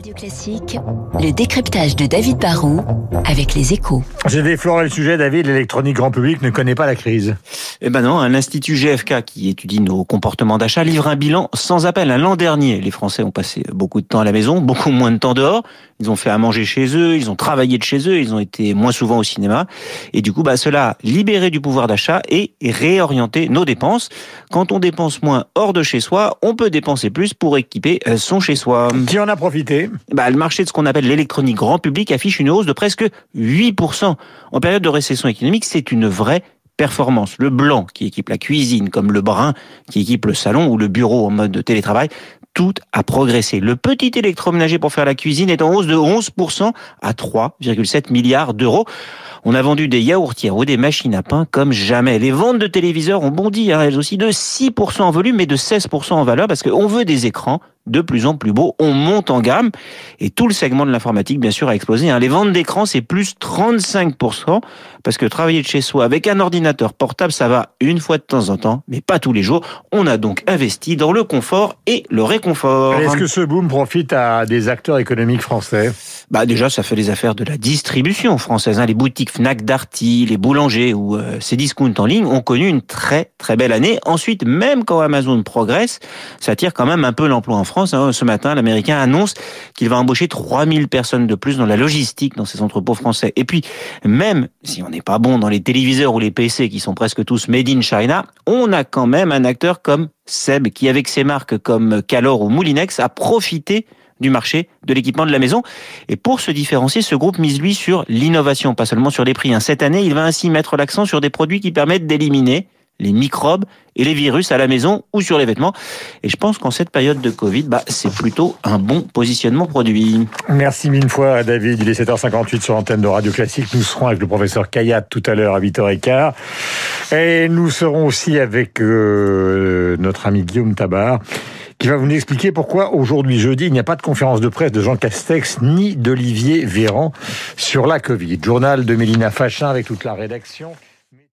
Radio Classique, le décryptage de David Barrault avec les échos. J'ai défloré le sujet, David, l'électronique grand public ne connaît pas la crise. Eh ben non, l'Institut GFK qui étudie nos comportements d'achat livre un bilan sans appel. L'an dernier, les Français ont passé beaucoup de temps à la maison, beaucoup moins de temps dehors. Ils ont fait à manger chez eux, ils ont travaillé de chez eux, ils ont été moins souvent au cinéma. Et du coup, bah, cela a libéré du pouvoir d'achat et réorienté nos dépenses. Quand on dépense moins hors de chez soi, on peut dépenser plus pour équiper euh, son chez soi. Qui en a profité? Bah, Le marché de ce qu'on appelle l'électronique grand public affiche une hausse de presque 8%. En période de récession économique, c'est une vraie performance. Le blanc qui équipe la cuisine, comme le brun qui équipe le salon ou le bureau en mode télétravail, tout a progressé. Le petit électroménager pour faire la cuisine est en hausse de 11% à 3,7 milliards d'euros. On a vendu des yaourtières ou des machines à pain comme jamais. Les ventes de téléviseurs ont bondi, hein, elles aussi, de 6% en volume et de 16% en valeur parce qu'on veut des écrans de plus en plus beaux. On monte en gamme et tout le segment de l'informatique, bien sûr, a explosé. Hein. Les ventes d'écrans, c'est plus 35% parce que travailler de chez soi avec un ordinateur portable, ça va une fois de temps en temps, mais pas tous les jours. On a donc investi dans le confort et le réconfort. Est-ce que ce boom profite à des acteurs économiques français? Bah déjà, ça fait les affaires de la distribution française. Hein. Les boutiques Fnac, Darty, les boulangers ou euh, ces discounts en ligne ont connu une très très belle année. Ensuite, même quand Amazon progresse, ça tire quand même un peu l'emploi en France. Hein. Ce matin, l'Américain annonce qu'il va embaucher 3000 personnes de plus dans la logistique dans ses entrepôts français. Et puis, même si on n'est pas bon dans les téléviseurs ou les PC qui sont presque tous made in China, on a quand même un acteur comme Seb qui, avec ses marques comme Calor ou Moulinex, a profité du marché de l'équipement de la maison. Et pour se différencier, ce groupe mise lui sur l'innovation, pas seulement sur les prix. Hein. Cette année, il va ainsi mettre l'accent sur des produits qui permettent d'éliminer les microbes et les virus à la maison ou sur les vêtements. Et je pense qu'en cette période de Covid, bah, c'est plutôt un bon positionnement produit. Merci mille fois, David. Il est 7h58 sur l'antenne de Radio Classique. Nous serons avec le professeur Kayat tout à l'heure à 8h15. Et nous serons aussi avec euh, notre ami Guillaume Tabar qui va vous expliquer pourquoi aujourd'hui, jeudi, il n'y a pas de conférence de presse de Jean Castex ni d'Olivier Véran sur la Covid. Journal de Mélina Fachin avec toute la rédaction.